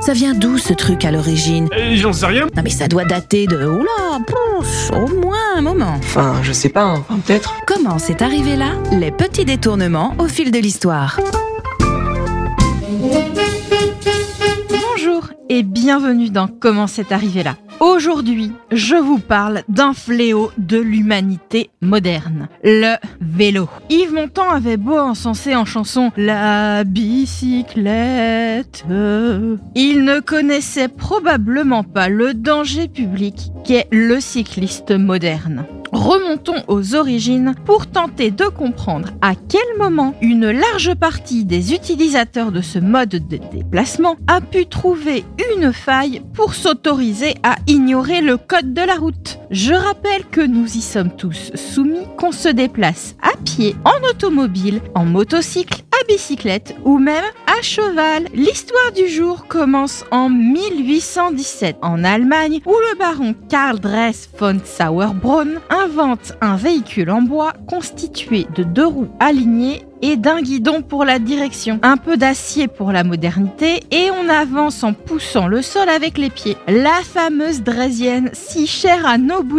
Ça vient d'où ce truc à l'origine Euh, J'en sais rien. Non mais ça doit dater de... Oula, pouf, au moins un moment. Enfin, je sais pas, hein. Enfin, peut-être. Comment c'est arrivé là? Les petits détournements au fil de l'histoire. Bonjour et bienvenue dans Comment c'est arrivé là? Aujourd'hui, je vous parle d'un fléau de l'humanité moderne, le vélo. Yves Montand avait beau encenser en chanson la bicyclette. Il ne connaissait probablement pas le danger public qu'est le cycliste moderne. Remontons aux origines pour tenter de comprendre à quel moment une large partie des utilisateurs de ce mode de déplacement a pu trouver une faille pour s'autoriser à ignorer le code de la route. Je rappelle que nous y sommes tous soumis, qu'on se déplace à pied, en automobile, en motocycle, à bicyclette ou même cheval. L'histoire du jour commence en 1817 en Allemagne où le baron Karl Dress von Sauerbrunn invente un véhicule en bois constitué de deux roues alignées et d'un guidon pour la direction. Un peu d'acier pour la modernité et on avance en poussant le sol avec les pieds. La fameuse Dresienne, si chère à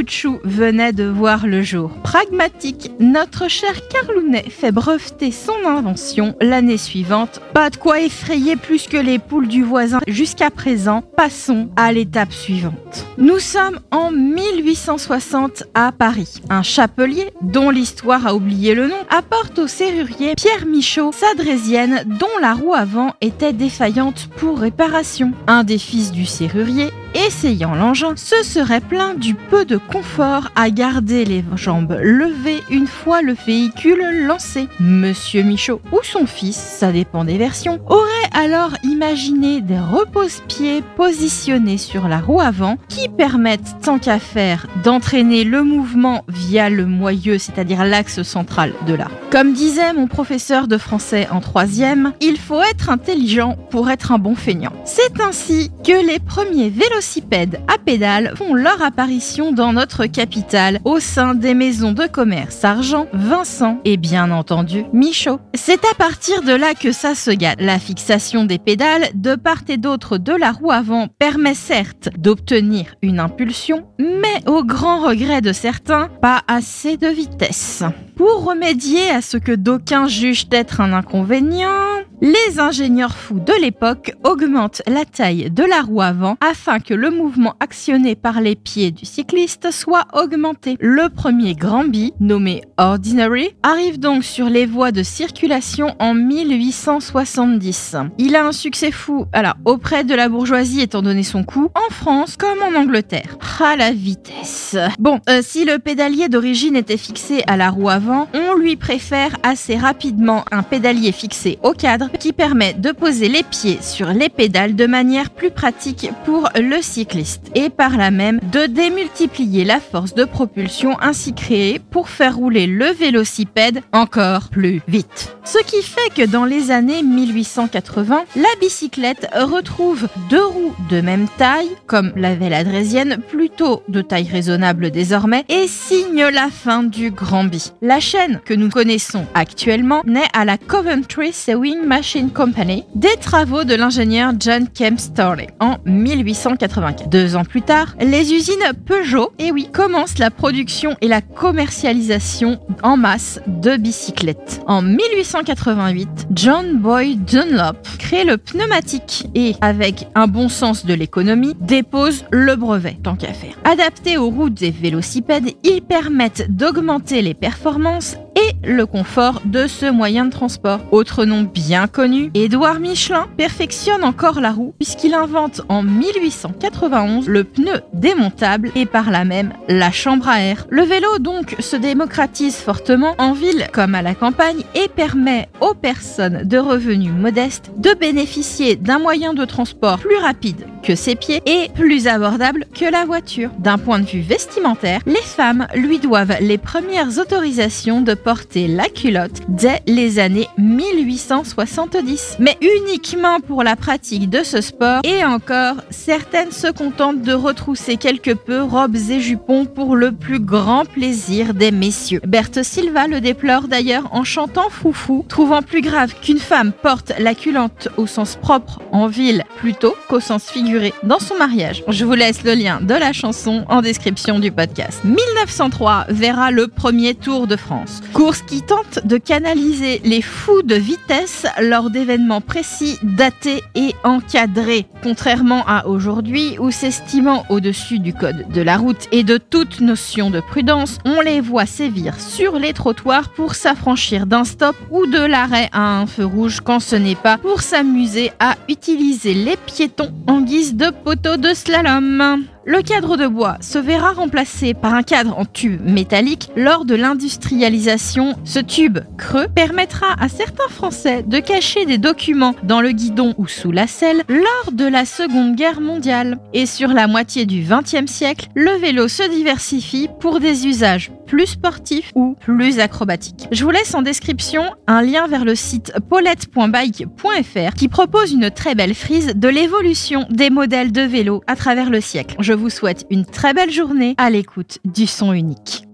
choux, venait de voir le jour. Pragmatique, notre cher Carlounet fait breveter son invention l'année suivante. Pas de quoi effrayer plus que les poules du voisin jusqu'à présent. Passons à l'étape suivante. Nous sommes en 1860 à Paris. Un chapelier, dont l'histoire a oublié le nom, apporte au serrurier Pierre Michaud sa drésienne dont la roue avant était défaillante pour réparation. Un des fils du serrurier, essayant l'engin, se serait plaint du peu de confort à garder les jambes levées une fois le véhicule lancé. Monsieur Michaud ou son fils, ça dépend des versions, aurait alors imaginé des repose-pieds positionnés sur la roue avant qui permettent, tant qu'à faire, d'entraîner le mouvement via le moyeu, c'est-à-dire l'axe central de la. Comme disait mon professeur de français en troisième, il faut être intelligent pour être un bon feignant. C'est ainsi que les premiers vélocipèdes à pédales font leur apparition dans notre capitale au sein des maisons de commerce Argent, Vincent et bien entendu Michaud. C'est à partir de là que ça se gâte. La fixation des pédales de part et d'autre de la roue avant permet certes d'obtenir une impulsion, mais au grand regret de certains, pas assez de vitesse. Pour remédier à ce que d'aucuns jugent être un inconvénient, les ingénieurs fous de l'époque augmentent la taille de la roue avant afin que le mouvement actionné par les pieds du cycliste soit augmenté. Le premier grand bi, nommé Ordinary, arrive donc sur les voies de circulation en 1870. Il a un succès fou alors, auprès de la bourgeoisie étant donné son coût, en France comme en Angleterre. Ah la vitesse Bon, euh, si le pédalier d'origine était fixé à la roue avant, on lui préfère assez rapidement un pédalier fixé au cadre qui permet de poser les pieds sur les pédales de manière plus pratique pour le cycliste et par là même de démultiplier la force de propulsion ainsi créée pour faire rouler le vélocipède encore plus vite. Ce qui fait que dans les années 1880, la bicyclette retrouve deux roues de même taille, comme l'avait la Drésienne, plutôt de taille raisonnable désormais, et signe la fin du Grand Bi. La chaîne que nous connaissons actuellement naît à la Coventry Sewing Machine Company des travaux de l'ingénieur John Kemp Storley en 1884. Deux ans plus tard, les usines Peugeot, et oui, commencent la production et la commercialisation en masse de bicyclettes. En 1888, John Boyd Dunlop crée le pneumatique et, avec un bon sens de l'économie, dépose le brevet, tant qu'à faire. Adaptés aux routes des vélocipèdes, ils permettent d'augmenter les performances et le confort de ce moyen de transport. Autre nom bien connu, Édouard Michelin perfectionne encore la roue puisqu'il invente en 1891 le pneu démontable et par là même la chambre à air. Le vélo donc se démocratise fortement en ville comme à la campagne et permet aux personnes de revenus modestes de bénéficier d'un moyen de transport plus rapide que ses pieds et plus abordable que la voiture. D'un point de vue vestimentaire, les femmes lui doivent les premières autorisations de porter la culotte dès les années 1870. Mais uniquement pour la pratique de ce sport et encore, certaines se contentent de retrousser quelque peu robes et jupons pour le plus grand plaisir des messieurs. Berthe Silva le déplore d'ailleurs en chantant Foufou, trouvant plus grave qu'une femme porte la culotte au sens propre en ville plutôt qu'au sens figuré dans son mariage. Je vous laisse le lien de la chanson en description du podcast. 1903 verra le premier Tour de France. Qui tente de canaliser les fous de vitesse lors d'événements précis, datés et encadrés. Contrairement à aujourd'hui où s'estimant au-dessus du code de la route et de toute notion de prudence, on les voit sévir sur les trottoirs pour s'affranchir d'un stop ou de l'arrêt à un feu rouge quand ce n'est pas pour s'amuser à utiliser les piétons en guise de poteau de slalom? Le cadre de bois se verra remplacé par un cadre en tube métallique lors de l'industrialisation. Ce tube creux permettra à certains Français de cacher des documents dans le guidon ou sous la selle lors de la Seconde Guerre mondiale. Et sur la moitié du XXe siècle, le vélo se diversifie pour des usages plus sportifs ou plus acrobatiques. Je vous laisse en description un lien vers le site paulette.bike.fr qui propose une très belle frise de l'évolution des modèles de vélo à travers le siècle. Je vous souhaite une très belle journée à l'écoute du son unique.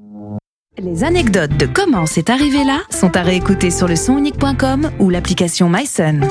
Les anecdotes de comment c'est arrivé là sont à réécouter sur le sonunique.com ou l'application MySun.